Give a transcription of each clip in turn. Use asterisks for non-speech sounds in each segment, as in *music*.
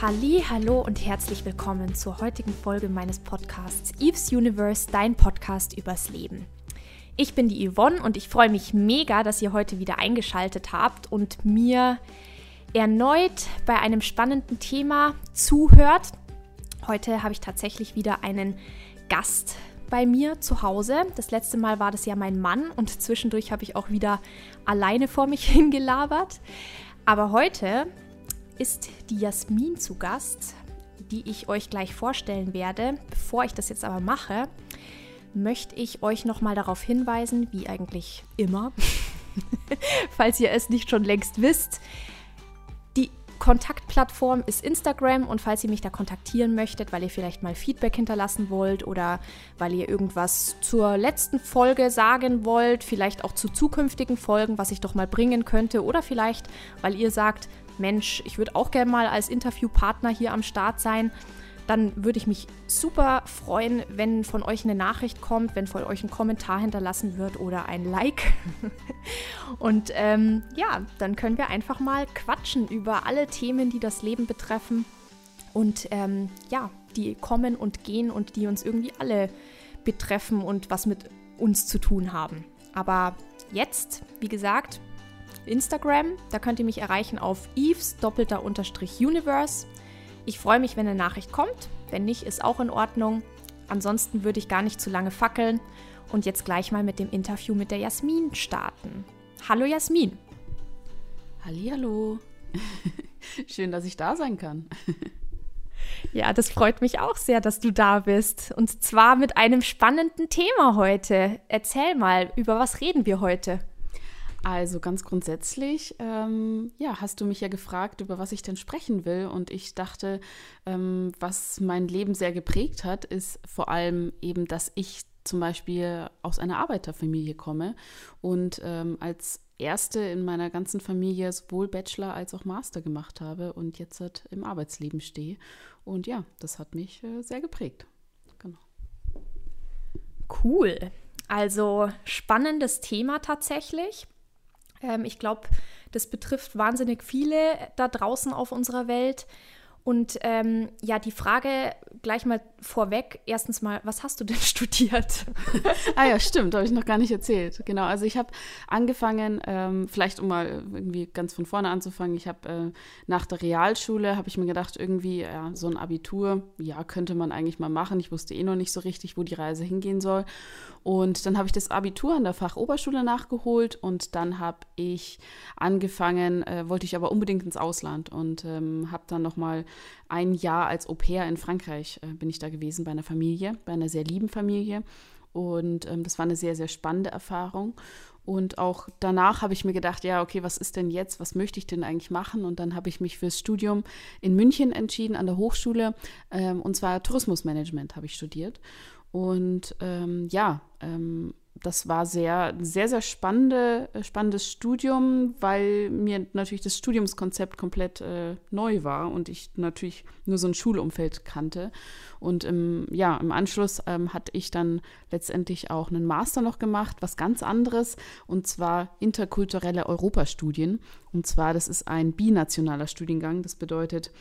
Halli, hallo und herzlich willkommen zur heutigen Folge meines Podcasts Eve's Universe, dein Podcast übers Leben. Ich bin die Yvonne und ich freue mich mega, dass ihr heute wieder eingeschaltet habt und mir erneut bei einem spannenden Thema zuhört. Heute habe ich tatsächlich wieder einen Gast bei mir zu Hause. Das letzte Mal war das ja mein Mann und zwischendurch habe ich auch wieder alleine vor mich *laughs* hingelabert. Aber heute ist die Jasmin zu Gast, die ich euch gleich vorstellen werde. Bevor ich das jetzt aber mache, möchte ich euch nochmal darauf hinweisen, wie eigentlich immer, *laughs* falls ihr es nicht schon längst wisst. Die Kontaktplattform ist Instagram und falls ihr mich da kontaktieren möchtet, weil ihr vielleicht mal Feedback hinterlassen wollt oder weil ihr irgendwas zur letzten Folge sagen wollt, vielleicht auch zu zukünftigen Folgen, was ich doch mal bringen könnte oder vielleicht, weil ihr sagt, Mensch, ich würde auch gerne mal als Interviewpartner hier am Start sein, dann würde ich mich super freuen, wenn von euch eine Nachricht kommt, wenn von euch ein Kommentar hinterlassen wird oder ein Like. *laughs* Und ähm, ja, dann können wir einfach mal quatschen über alle Themen, die das Leben betreffen und ähm, ja, die kommen und gehen und die uns irgendwie alle betreffen und was mit uns zu tun haben. Aber jetzt, wie gesagt, Instagram. Da könnt ihr mich erreichen auf Eves doppelter Unterstrich Universe. Ich freue mich, wenn eine Nachricht kommt. Wenn nicht, ist auch in Ordnung. Ansonsten würde ich gar nicht zu lange fackeln und jetzt gleich mal mit dem Interview mit der Jasmin starten. Hallo Jasmin. Hallo. *laughs* Schön, dass ich da sein kann. *laughs* Ja, das freut mich auch sehr, dass du da bist. Und zwar mit einem spannenden Thema heute. Erzähl mal, über was reden wir heute? Also ganz grundsätzlich, ähm, ja, hast du mich ja gefragt, über was ich denn sprechen will. Und ich dachte, ähm, was mein Leben sehr geprägt hat, ist vor allem eben, dass ich zum Beispiel aus einer Arbeiterfamilie komme und ähm, als erste in meiner ganzen Familie sowohl Bachelor als auch Master gemacht habe und jetzt halt im Arbeitsleben stehe. Und ja, das hat mich äh, sehr geprägt. Genau. Cool. Also spannendes Thema tatsächlich. Ähm, ich glaube, das betrifft wahnsinnig viele da draußen auf unserer Welt. Und ähm, ja, die Frage gleich mal vorweg. Erstens mal, was hast du denn *laughs* studiert? ah ja, stimmt, habe ich noch gar nicht erzählt. Genau, also ich habe angefangen, ähm, vielleicht um mal irgendwie ganz von vorne anzufangen, ich habe äh, nach der Realschule, habe ich mir gedacht, irgendwie ja, so ein Abitur, ja, könnte man eigentlich mal machen. Ich wusste eh noch nicht so richtig, wo die Reise hingehen soll. Und dann habe ich das Abitur an der Fachoberschule nachgeholt und dann habe ich angefangen, äh, wollte ich aber unbedingt ins Ausland und ähm, habe dann nochmal ein Jahr als Au pair in Frankreich, äh, bin ich da gewesen bei einer Familie, bei einer sehr lieben Familie. Und ähm, das war eine sehr, sehr spannende Erfahrung. Und auch danach habe ich mir gedacht, ja, okay, was ist denn jetzt? Was möchte ich denn eigentlich machen? Und dann habe ich mich fürs Studium in München entschieden, an der Hochschule. Ähm, und zwar Tourismusmanagement habe ich studiert. Und ähm, ja, ähm, das war sehr, sehr, sehr spannende, äh, spannendes Studium, weil mir natürlich das Studiumskonzept komplett äh, neu war und ich natürlich nur so ein Schulumfeld kannte. Und im, ja, im Anschluss ähm, hatte ich dann letztendlich auch einen Master noch gemacht, was ganz anderes, und zwar interkulturelle Europastudien. Und zwar, das ist ein binationaler Studiengang. Das bedeutet,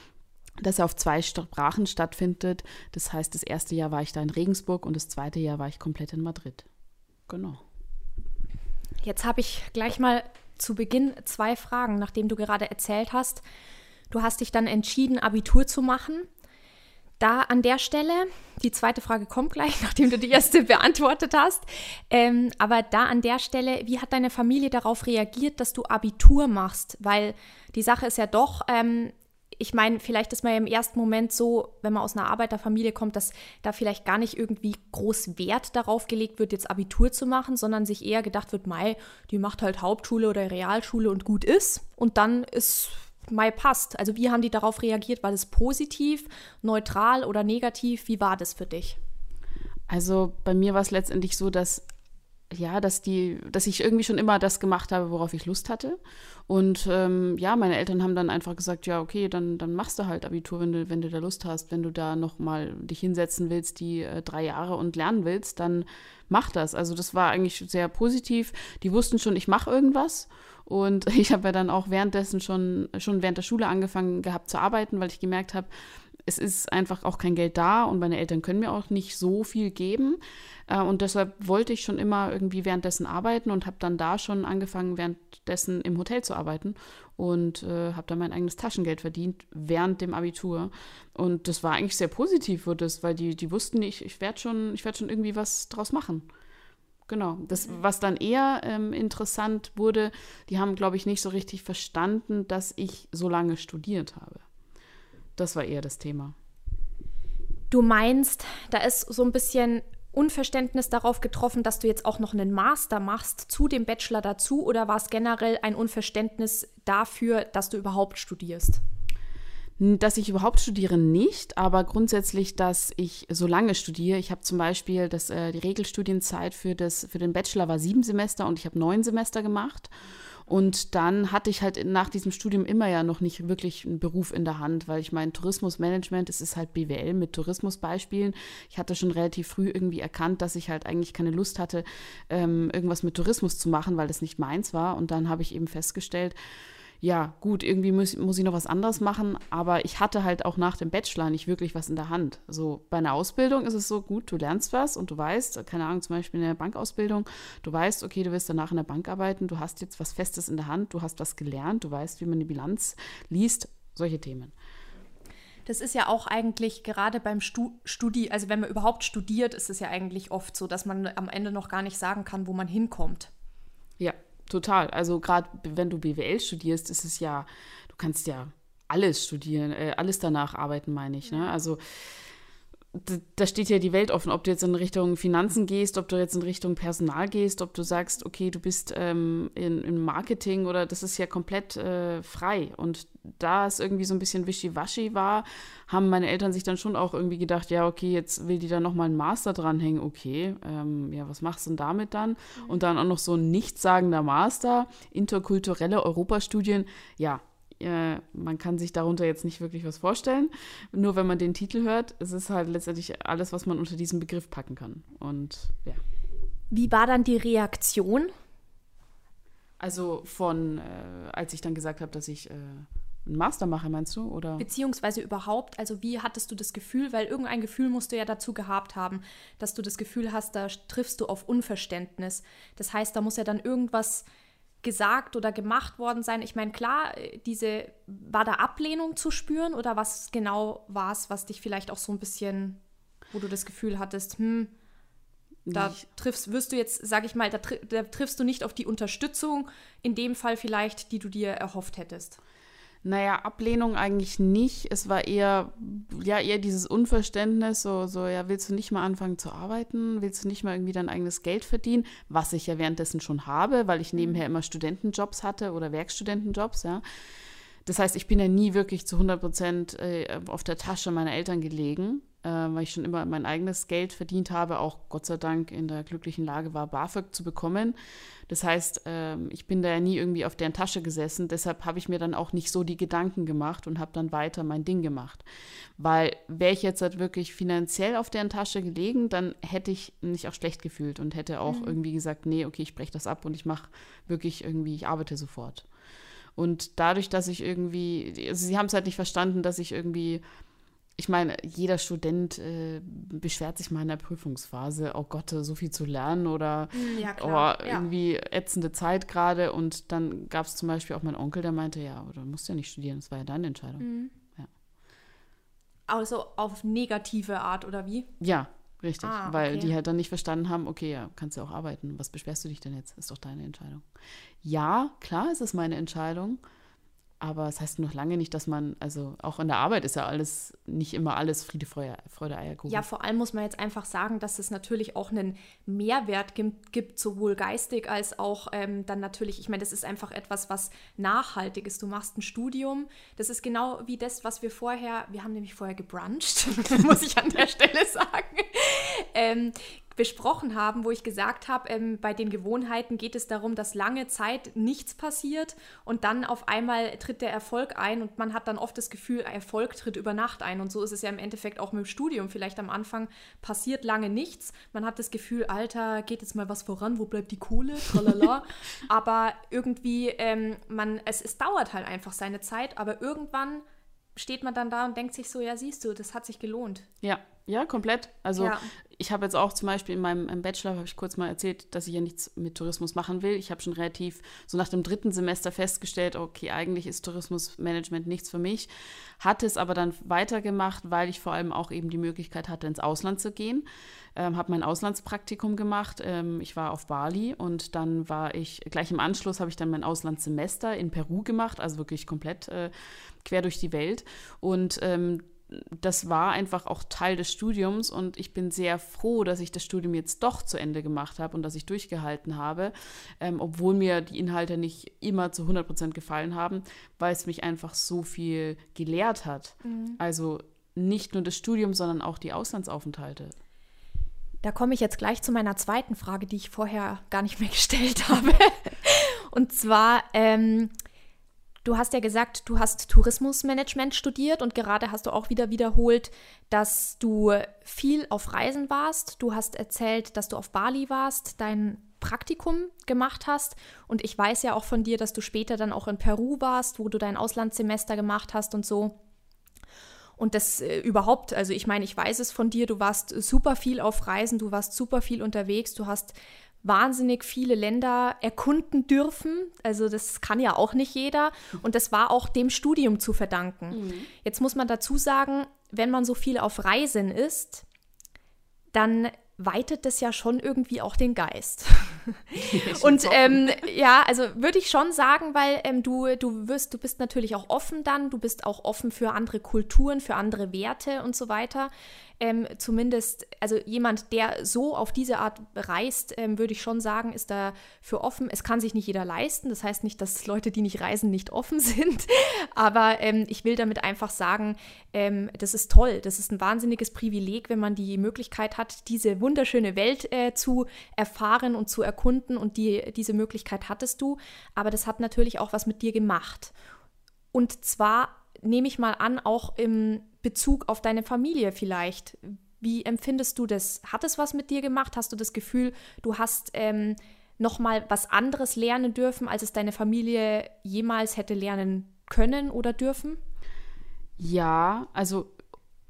dass er auf zwei Sprachen stattfindet. Das heißt, das erste Jahr war ich da in Regensburg und das zweite Jahr war ich komplett in Madrid. Genau. Jetzt habe ich gleich mal zu Beginn zwei Fragen, nachdem du gerade erzählt hast. Du hast dich dann entschieden, Abitur zu machen. Da an der Stelle, die zweite Frage kommt gleich, *laughs* nachdem du die erste beantwortet hast. Ähm, aber da an der Stelle, wie hat deine Familie darauf reagiert, dass du Abitur machst? Weil die Sache ist ja doch, ähm, ich meine, vielleicht ist man ja im ersten Moment so, wenn man aus einer Arbeiterfamilie kommt, dass da vielleicht gar nicht irgendwie groß Wert darauf gelegt wird, jetzt Abitur zu machen, sondern sich eher gedacht wird, Mai, die macht halt Hauptschule oder Realschule und gut ist. Und dann ist Mai passt. Also wie haben die darauf reagiert? War das positiv, neutral oder negativ? Wie war das für dich? Also bei mir war es letztendlich so, dass ja, dass die, dass ich irgendwie schon immer das gemacht habe, worauf ich Lust hatte. Und ähm, ja, meine Eltern haben dann einfach gesagt, ja, okay, dann, dann machst du halt Abitur, wenn du, wenn du da Lust hast, wenn du da nochmal dich hinsetzen willst, die äh, drei Jahre und lernen willst, dann mach das. Also das war eigentlich sehr positiv. Die wussten schon, ich mache irgendwas. Und *laughs* ich habe ja dann auch währenddessen schon, schon während der Schule angefangen gehabt zu arbeiten, weil ich gemerkt habe, es ist einfach auch kein Geld da und meine Eltern können mir auch nicht so viel geben. Äh, und deshalb wollte ich schon immer irgendwie währenddessen arbeiten und habe dann da schon angefangen, währenddessen im Hotel zu arbeiten und äh, habe dann mein eigenes Taschengeld verdient während dem Abitur. Und das war eigentlich sehr positiv, wurde das, weil die, die wussten, ich, ich werde schon, werd schon irgendwie was draus machen. Genau. Das, mhm. was dann eher ähm, interessant wurde, die haben, glaube ich, nicht so richtig verstanden, dass ich so lange studiert habe. Das war eher das Thema. Du meinst, da ist so ein bisschen Unverständnis darauf getroffen, dass du jetzt auch noch einen Master machst zu dem Bachelor dazu oder war es generell ein Unverständnis dafür, dass du überhaupt studierst? Dass ich überhaupt studiere nicht, aber grundsätzlich, dass ich so lange studiere. Ich habe zum Beispiel das, äh, die Regelstudienzeit für, das, für den Bachelor war sieben Semester und ich habe neun Semester gemacht. Und dann hatte ich halt nach diesem Studium immer ja noch nicht wirklich einen Beruf in der Hand, weil ich meine, Tourismusmanagement, es ist halt BWL mit Tourismusbeispielen. Ich hatte schon relativ früh irgendwie erkannt, dass ich halt eigentlich keine Lust hatte, ähm, irgendwas mit Tourismus zu machen, weil das nicht meins war. Und dann habe ich eben festgestellt, ja, gut, irgendwie muss, muss ich noch was anderes machen, aber ich hatte halt auch nach dem Bachelor nicht wirklich was in der Hand. So bei einer Ausbildung ist es so gut, du lernst was und du weißt, keine Ahnung, zum Beispiel in der Bankausbildung, du weißt, okay, du wirst danach in der Bank arbeiten, du hast jetzt was Festes in der Hand, du hast was gelernt, du weißt, wie man die Bilanz liest, solche Themen. Das ist ja auch eigentlich gerade beim Stu Studi, also wenn man überhaupt studiert, ist es ja eigentlich oft so, dass man am Ende noch gar nicht sagen kann, wo man hinkommt. Ja, total. Also gerade wenn du BWL studierst, ist es ja, du kannst ja alles studieren, äh, alles danach arbeiten, meine ich. Ne? Also da steht ja die Welt offen, ob du jetzt in Richtung Finanzen gehst, ob du jetzt in Richtung Personal gehst, ob du sagst, okay, du bist ähm, in, in Marketing oder das ist ja komplett äh, frei. Und da es irgendwie so ein bisschen wischiwaschi war, haben meine Eltern sich dann schon auch irgendwie gedacht, ja, okay, jetzt will die da nochmal einen Master dranhängen, okay, ähm, ja, was machst du denn damit dann? Mhm. Und dann auch noch so ein nichtssagender Master, interkulturelle Europastudien, ja, äh, man kann sich darunter jetzt nicht wirklich was vorstellen. Nur wenn man den Titel hört, es ist halt letztendlich alles, was man unter diesem Begriff packen kann. Und ja. Wie war dann die Reaktion? Also von, äh, als ich dann gesagt habe, dass ich äh, einen Master mache, meinst du? Oder? Beziehungsweise überhaupt, also wie hattest du das Gefühl, weil irgendein Gefühl musst du ja dazu gehabt haben, dass du das Gefühl hast, da triffst du auf Unverständnis. Das heißt, da muss ja dann irgendwas gesagt oder gemacht worden sein? Ich meine, klar, diese, war da Ablehnung zu spüren oder was genau war es, was dich vielleicht auch so ein bisschen, wo du das Gefühl hattest, hm, da triffst, wirst du jetzt, sag ich mal, da, da triffst du nicht auf die Unterstützung, in dem Fall vielleicht, die du dir erhofft hättest. Naja, Ablehnung eigentlich nicht. Es war eher, ja, eher dieses Unverständnis, so, so, ja, willst du nicht mal anfangen zu arbeiten? Willst du nicht mal irgendwie dein eigenes Geld verdienen? Was ich ja währenddessen schon habe, weil ich nebenher immer Studentenjobs hatte oder Werkstudentenjobs, ja. Das heißt, ich bin ja nie wirklich zu 100 Prozent äh, auf der Tasche meiner Eltern gelegen äh, weil ich schon immer mein eigenes Geld verdient habe, auch Gott sei Dank in der glücklichen Lage war, BAföG zu bekommen. Das heißt, äh, ich bin da ja nie irgendwie auf deren Tasche gesessen. Deshalb habe ich mir dann auch nicht so die Gedanken gemacht und habe dann weiter mein Ding gemacht. Weil wäre ich jetzt halt wirklich finanziell auf deren Tasche gelegen, dann hätte ich mich auch schlecht gefühlt und hätte auch mhm. irgendwie gesagt, nee, okay, ich breche das ab und ich mache wirklich irgendwie, ich arbeite sofort. Und dadurch, dass ich irgendwie, also sie haben es halt nicht verstanden, dass ich irgendwie ich meine, jeder Student äh, beschwert sich mal in der Prüfungsphase, oh Gott, so viel zu lernen oder hm, ja, oh, irgendwie ja. ätzende Zeit gerade. Und dann gab es zum Beispiel auch meinen Onkel, der meinte, ja, du musst ja nicht studieren, das war ja deine Entscheidung. Mhm. Ja. Also auf negative Art oder wie? Ja, richtig. Ah, weil okay. die halt dann nicht verstanden haben, okay, ja, kannst ja auch arbeiten. Was beschwerst du dich denn jetzt? Ist doch deine Entscheidung. Ja, klar ist es meine Entscheidung. Aber es das heißt noch lange nicht, dass man, also auch in der Arbeit ist ja alles, nicht immer alles Friede, Freude, Freude Eierkuchen. Ja, vor allem muss man jetzt einfach sagen, dass es natürlich auch einen Mehrwert gibt, gibt sowohl geistig als auch ähm, dann natürlich, ich meine, das ist einfach etwas, was nachhaltig ist. Du machst ein Studium, das ist genau wie das, was wir vorher, wir haben nämlich vorher gebruncht, *laughs* muss ich an der Stelle sagen. Ähm, besprochen haben, wo ich gesagt habe, ähm, bei den Gewohnheiten geht es darum, dass lange Zeit nichts passiert und dann auf einmal tritt der Erfolg ein und man hat dann oft das Gefühl, Erfolg tritt über Nacht ein. Und so ist es ja im Endeffekt auch mit dem Studium. Vielleicht am Anfang passiert lange nichts. Man hat das Gefühl, Alter, geht jetzt mal was voran, wo bleibt die Kohle? Tralala. *laughs* aber irgendwie, ähm, man, es, es dauert halt einfach seine Zeit, aber irgendwann steht man dann da und denkt sich so, ja, siehst du, das hat sich gelohnt. Ja, ja, komplett. Also ja. ich habe jetzt auch zum Beispiel in meinem Bachelor, habe ich kurz mal erzählt, dass ich ja nichts mit Tourismus machen will. Ich habe schon relativ so nach dem dritten Semester festgestellt, okay, eigentlich ist Tourismusmanagement nichts für mich. Hatte es aber dann weitergemacht, weil ich vor allem auch eben die Möglichkeit hatte, ins Ausland zu gehen. Ähm, habe mein Auslandspraktikum gemacht. Ähm, ich war auf Bali und dann war ich, gleich im Anschluss habe ich dann mein Auslandssemester in Peru gemacht, also wirklich komplett äh, quer durch die Welt. Und ähm, das war einfach auch Teil des Studiums und ich bin sehr froh, dass ich das Studium jetzt doch zu Ende gemacht habe und dass ich durchgehalten habe, ähm, obwohl mir die Inhalte nicht immer zu 100 Prozent gefallen haben, weil es mich einfach so viel gelehrt hat. Mhm. Also nicht nur das Studium, sondern auch die Auslandsaufenthalte. Da komme ich jetzt gleich zu meiner zweiten Frage, die ich vorher gar nicht mehr *laughs* gestellt habe. und zwar, ähm, Du hast ja gesagt, du hast Tourismusmanagement studiert und gerade hast du auch wieder wiederholt, dass du viel auf Reisen warst. Du hast erzählt, dass du auf Bali warst, dein Praktikum gemacht hast. Und ich weiß ja auch von dir, dass du später dann auch in Peru warst, wo du dein Auslandssemester gemacht hast und so. Und das äh, überhaupt, also ich meine, ich weiß es von dir, du warst super viel auf Reisen, du warst super viel unterwegs, du hast wahnsinnig viele Länder erkunden dürfen. Also das kann ja auch nicht jeder. Und das war auch dem Studium zu verdanken. Mhm. Jetzt muss man dazu sagen, wenn man so viel auf Reisen ist, dann weitet das ja schon irgendwie auch den Geist. *laughs* und ähm, ja, also würde ich schon sagen, weil ähm, du, du wirst, du bist natürlich auch offen dann, du bist auch offen für andere Kulturen, für andere Werte und so weiter ähm, zumindest, also jemand, der so auf diese Art reist, ähm, würde ich schon sagen, ist da für offen. Es kann sich nicht jeder leisten. Das heißt nicht, dass Leute, die nicht reisen, nicht offen *laughs* sind. Aber ähm, ich will damit einfach sagen, ähm, das ist toll. Das ist ein wahnsinniges Privileg, wenn man die Möglichkeit hat, diese wunderschöne Welt äh, zu erfahren und zu erkunden. Und die, diese Möglichkeit hattest du. Aber das hat natürlich auch was mit dir gemacht. Und zwar nehme ich mal an, auch im Bezug auf deine Familie vielleicht. Wie empfindest du das? Hat es was mit dir gemacht? Hast du das Gefühl, du hast ähm, noch mal was anderes lernen dürfen, als es deine Familie jemals hätte lernen können oder dürfen? Ja, also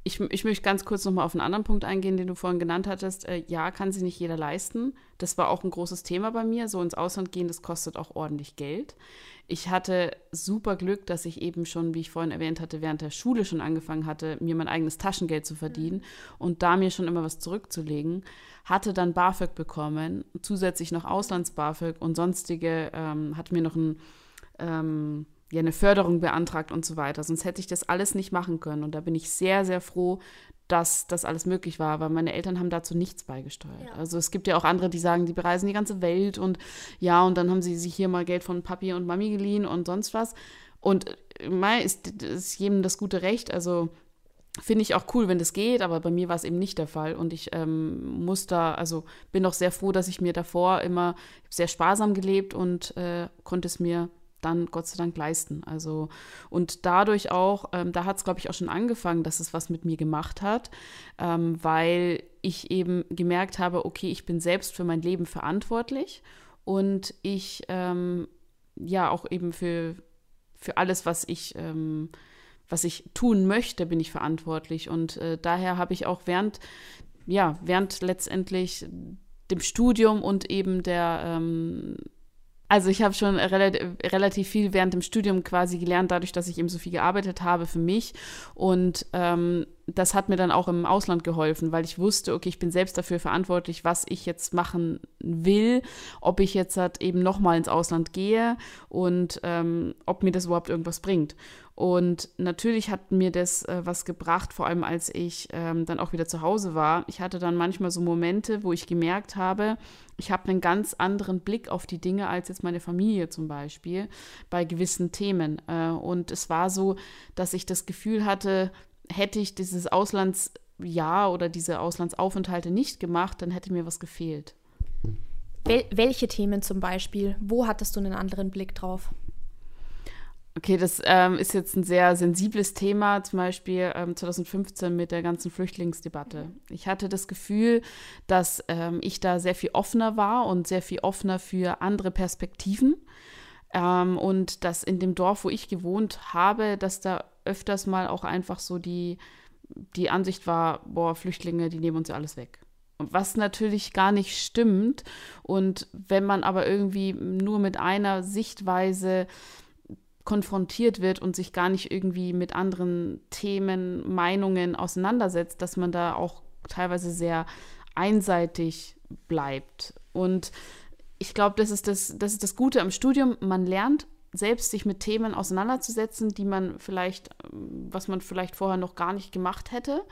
ich, ich möchte ganz kurz noch mal auf einen anderen Punkt eingehen, den du vorhin genannt hattest. Äh, ja, kann sich nicht jeder leisten. Das war auch ein großes Thema bei mir. So ins Ausland gehen, das kostet auch ordentlich Geld. Ich hatte super Glück, dass ich eben schon, wie ich vorhin erwähnt hatte, während der Schule schon angefangen hatte, mir mein eigenes Taschengeld zu verdienen mhm. und da mir schon immer was zurückzulegen. Hatte dann BAföG bekommen, zusätzlich noch Auslands-BAföG und sonstige, ähm, hatte mir noch ein ähm, ja, eine Förderung beantragt und so weiter. Sonst hätte ich das alles nicht machen können. Und da bin ich sehr, sehr froh, dass das alles möglich war, weil meine Eltern haben dazu nichts beigesteuert. Ja. Also es gibt ja auch andere, die sagen, die bereisen die ganze Welt und ja, und dann haben sie sich hier mal Geld von Papi und Mami geliehen und sonst was. Und äh, Mai ist, ist jedem das gute Recht. Also finde ich auch cool, wenn das geht, aber bei mir war es eben nicht der Fall. Und ich ähm, muss da, also bin auch sehr froh, dass ich mir davor immer sehr sparsam gelebt und äh, konnte es mir dann Gott sei Dank leisten. Also und dadurch auch, ähm, da hat es glaube ich auch schon angefangen, dass es was mit mir gemacht hat, ähm, weil ich eben gemerkt habe, okay, ich bin selbst für mein Leben verantwortlich und ich ähm, ja auch eben für, für alles, was ich ähm, was ich tun möchte, bin ich verantwortlich und äh, daher habe ich auch während ja während letztendlich dem Studium und eben der ähm, also ich habe schon relativ viel während dem Studium quasi gelernt, dadurch, dass ich eben so viel gearbeitet habe für mich. Und ähm, das hat mir dann auch im Ausland geholfen, weil ich wusste, okay, ich bin selbst dafür verantwortlich, was ich jetzt machen will, ob ich jetzt halt eben nochmal ins Ausland gehe und ähm, ob mir das überhaupt irgendwas bringt. Und natürlich hat mir das äh, was gebracht, vor allem als ich ähm, dann auch wieder zu Hause war. Ich hatte dann manchmal so Momente, wo ich gemerkt habe, ich habe einen ganz anderen Blick auf die Dinge als jetzt meine Familie zum Beispiel bei gewissen Themen. Äh, und es war so, dass ich das Gefühl hatte, hätte ich dieses Auslands Jahr oder diese Auslandsaufenthalte nicht gemacht, dann hätte mir was gefehlt. Wel welche Themen zum Beispiel? Wo hattest du einen anderen Blick drauf? Okay, das ähm, ist jetzt ein sehr sensibles Thema, zum Beispiel ähm, 2015 mit der ganzen Flüchtlingsdebatte. Ich hatte das Gefühl, dass ähm, ich da sehr viel offener war und sehr viel offener für andere Perspektiven. Ähm, und dass in dem Dorf, wo ich gewohnt habe, dass da öfters mal auch einfach so die, die Ansicht war, boah, Flüchtlinge, die nehmen uns ja alles weg. Was natürlich gar nicht stimmt. Und wenn man aber irgendwie nur mit einer Sichtweise konfrontiert wird und sich gar nicht irgendwie mit anderen Themen, Meinungen auseinandersetzt, dass man da auch teilweise sehr einseitig bleibt. Und ich glaube, das, das, das ist das Gute am Studium. Man lernt selbst sich mit Themen auseinanderzusetzen, die man vielleicht, was man vielleicht vorher noch gar nicht gemacht hätte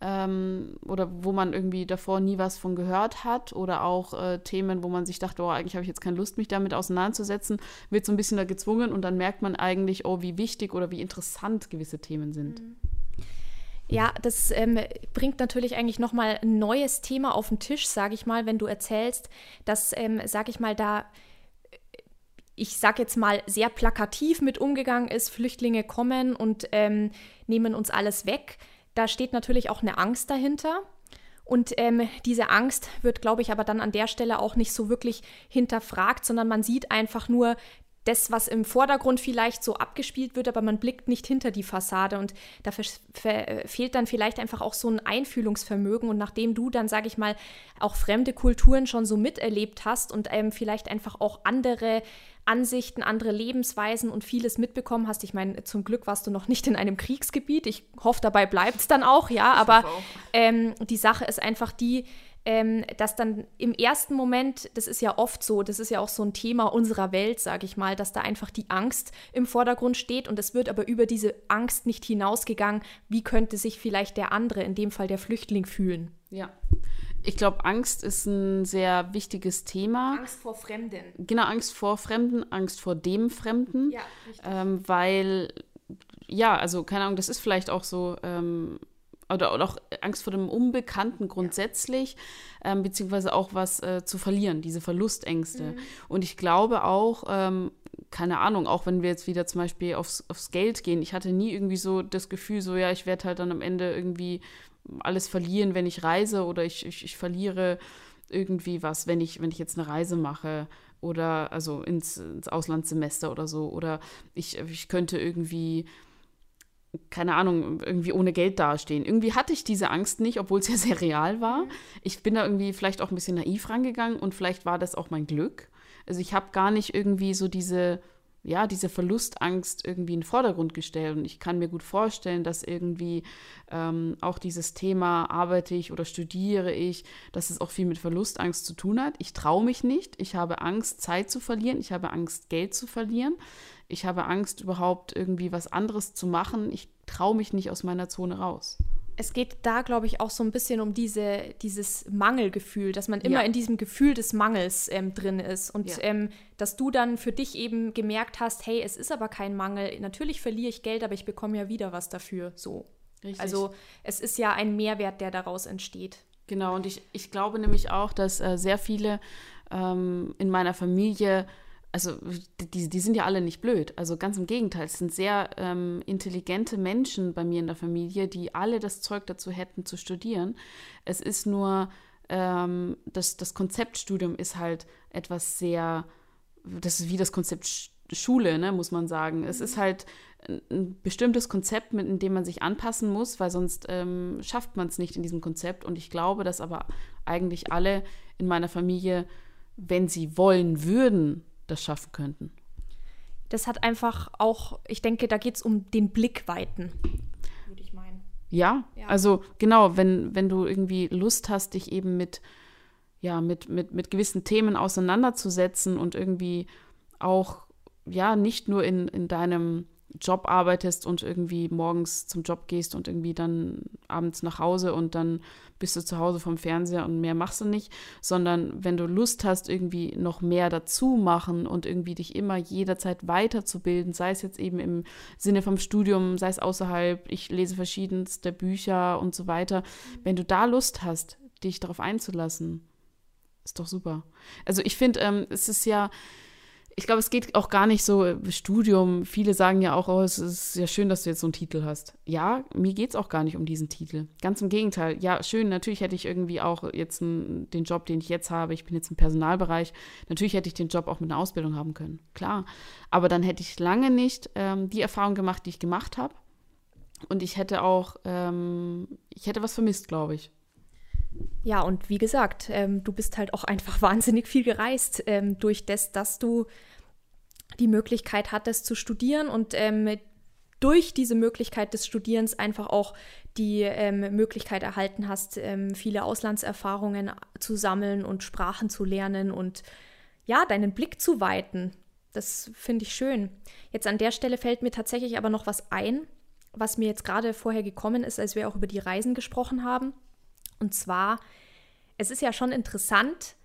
ähm, oder wo man irgendwie davor nie was von gehört hat oder auch äh, Themen, wo man sich dachte, oh, eigentlich habe ich jetzt keine Lust, mich damit auseinanderzusetzen, wird so ein bisschen da gezwungen und dann merkt man eigentlich, oh, wie wichtig oder wie interessant gewisse Themen sind. Mhm. Ja, das ähm, bringt natürlich eigentlich nochmal ein neues Thema auf den Tisch, sage ich mal, wenn du erzählst, dass, ähm, sage ich mal, da ich sage jetzt mal, sehr plakativ mit umgegangen ist. Flüchtlinge kommen und ähm, nehmen uns alles weg da steht natürlich auch eine Angst dahinter. Und ähm, diese Angst wird, glaube ich, aber dann an der Stelle auch nicht so wirklich hinterfragt, sondern man sieht einfach nur das, was im Vordergrund vielleicht so abgespielt wird, aber man blickt nicht hinter die Fassade und da fehlt dann vielleicht einfach auch so ein Einfühlungsvermögen. Und nachdem du dann, sage ich mal, auch fremde Kulturen schon so miterlebt hast und ähm, vielleicht einfach auch andere Ansichten, andere Lebensweisen und vieles mitbekommen hast. Ich meine, zum Glück warst du noch nicht in einem Kriegsgebiet. Ich hoffe, dabei bleibt es dann auch, ja. Aber ähm, die Sache ist einfach die, ähm, dass dann im ersten Moment, das ist ja oft so, das ist ja auch so ein Thema unserer Welt, sage ich mal, dass da einfach die Angst im Vordergrund steht und es wird aber über diese Angst nicht hinausgegangen, wie könnte sich vielleicht der andere, in dem Fall der Flüchtling, fühlen. Ja. Ich glaube, Angst ist ein sehr wichtiges Thema. Angst vor Fremden. Genau, Angst vor Fremden, Angst vor dem Fremden. Ja. Ähm, weil, ja, also keine Ahnung, das ist vielleicht auch so, ähm, oder, oder, auch Angst vor dem Unbekannten grundsätzlich, ja. ähm, beziehungsweise auch was äh, zu verlieren, diese Verlustängste. Mhm. Und ich glaube auch, ähm, keine Ahnung, auch wenn wir jetzt wieder zum Beispiel aufs, aufs Geld gehen, ich hatte nie irgendwie so das Gefühl, so ja, ich werde halt dann am Ende irgendwie alles verlieren, wenn ich reise oder ich, ich, ich verliere irgendwie was, wenn ich, wenn ich jetzt eine Reise mache oder also ins, ins Auslandssemester oder so. Oder ich, ich könnte irgendwie, keine Ahnung, irgendwie ohne Geld dastehen. Irgendwie hatte ich diese Angst nicht, obwohl es ja sehr real war. Mhm. Ich bin da irgendwie vielleicht auch ein bisschen naiv rangegangen und vielleicht war das auch mein Glück. Also ich habe gar nicht irgendwie so diese ja, diese Verlustangst irgendwie in den Vordergrund gestellt. Und ich kann mir gut vorstellen, dass irgendwie ähm, auch dieses Thema, arbeite ich oder studiere ich, dass es auch viel mit Verlustangst zu tun hat. Ich traue mich nicht. Ich habe Angst, Zeit zu verlieren. Ich habe Angst, Geld zu verlieren. Ich habe Angst, überhaupt irgendwie was anderes zu machen. Ich traue mich nicht aus meiner Zone raus es geht da, glaube ich, auch so ein bisschen um diese, dieses Mangelgefühl, dass man immer ja. in diesem Gefühl des Mangels ähm, drin ist. Und ja. ähm, dass du dann für dich eben gemerkt hast, hey, es ist aber kein Mangel. Natürlich verliere ich Geld, aber ich bekomme ja wieder was dafür. So. Richtig. Also es ist ja ein Mehrwert, der daraus entsteht. Genau, und ich, ich glaube nämlich auch, dass äh, sehr viele ähm, in meiner Familie also die, die sind ja alle nicht blöd. Also ganz im Gegenteil, es sind sehr ähm, intelligente Menschen bei mir in der Familie, die alle das Zeug dazu hätten zu studieren. Es ist nur, ähm, das, das Konzeptstudium ist halt etwas sehr, das ist wie das Konzept Schule, ne, muss man sagen. Es ist halt ein bestimmtes Konzept, mit in dem man sich anpassen muss, weil sonst ähm, schafft man es nicht in diesem Konzept. Und ich glaube, dass aber eigentlich alle in meiner Familie, wenn sie wollen würden, das schaffen könnten. Das hat einfach auch, ich denke, da geht es um den Blickweiten, würde ich meinen. Ja, ja, also genau, wenn, wenn du irgendwie Lust hast, dich eben mit, ja, mit, mit, mit gewissen Themen auseinanderzusetzen und irgendwie auch, ja, nicht nur in, in deinem Job arbeitest und irgendwie morgens zum Job gehst und irgendwie dann abends nach Hause und dann bist du zu Hause vom Fernseher und mehr machst du nicht, sondern wenn du Lust hast, irgendwie noch mehr dazu machen und irgendwie dich immer jederzeit weiterzubilden, sei es jetzt eben im Sinne vom Studium, sei es außerhalb, ich lese verschiedenste Bücher und so weiter, wenn du da Lust hast, dich darauf einzulassen, ist doch super. Also ich finde, ähm, es ist ja, ich glaube, es geht auch gar nicht so äh, Studium. Viele sagen ja auch, oh, es ist ja schön, dass du jetzt so einen Titel hast. Ja, mir geht es auch gar nicht um diesen Titel. Ganz im Gegenteil. Ja, schön, natürlich hätte ich irgendwie auch jetzt einen, den Job, den ich jetzt habe. Ich bin jetzt im Personalbereich. Natürlich hätte ich den Job auch mit einer Ausbildung haben können. Klar. Aber dann hätte ich lange nicht ähm, die Erfahrung gemacht, die ich gemacht habe. Und ich hätte auch, ähm, ich hätte was vermisst, glaube ich. Ja, und wie gesagt, ähm, du bist halt auch einfach *laughs* wahnsinnig viel gereist ähm, durch das, dass du die Möglichkeit hattest zu studieren und ähm, durch diese Möglichkeit des Studierens einfach auch die ähm, Möglichkeit erhalten hast, ähm, viele Auslandserfahrungen zu sammeln und Sprachen zu lernen und ja, deinen Blick zu weiten. Das finde ich schön. Jetzt an der Stelle fällt mir tatsächlich aber noch was ein, was mir jetzt gerade vorher gekommen ist, als wir auch über die Reisen gesprochen haben. Und zwar, es ist ja schon interessant,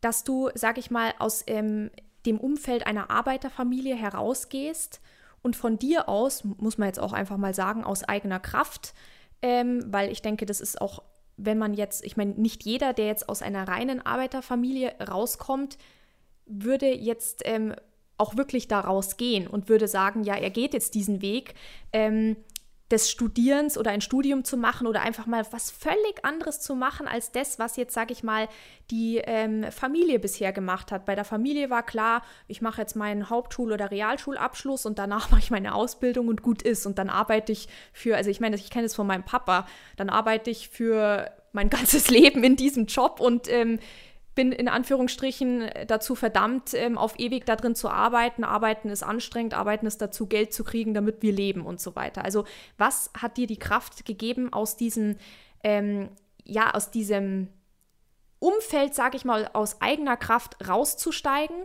dass du, sag ich mal, aus ähm, dem Umfeld einer Arbeiterfamilie herausgehst und von dir aus, muss man jetzt auch einfach mal sagen, aus eigener Kraft, ähm, weil ich denke, das ist auch, wenn man jetzt, ich meine, nicht jeder, der jetzt aus einer reinen Arbeiterfamilie rauskommt, würde jetzt ähm, auch wirklich daraus gehen und würde sagen, ja, er geht jetzt diesen Weg. Ähm, des Studierens oder ein Studium zu machen oder einfach mal was völlig anderes zu machen als das, was jetzt, sage ich mal, die ähm, Familie bisher gemacht hat. Bei der Familie war klar, ich mache jetzt meinen Hauptschul- oder Realschulabschluss und danach *laughs* mache ich meine Ausbildung und gut ist. Und dann arbeite ich für, also ich meine, ich kenne es von meinem Papa, dann arbeite ich für mein *laughs* ganzes Leben in diesem Job und ähm, bin in Anführungsstrichen dazu verdammt, ähm, auf ewig da drin zu arbeiten. Arbeiten ist anstrengend, arbeiten ist dazu, Geld zu kriegen, damit wir leben und so weiter. Also was hat dir die Kraft gegeben, aus diesem, ähm, ja, aus diesem Umfeld, sage ich mal, aus eigener Kraft rauszusteigen?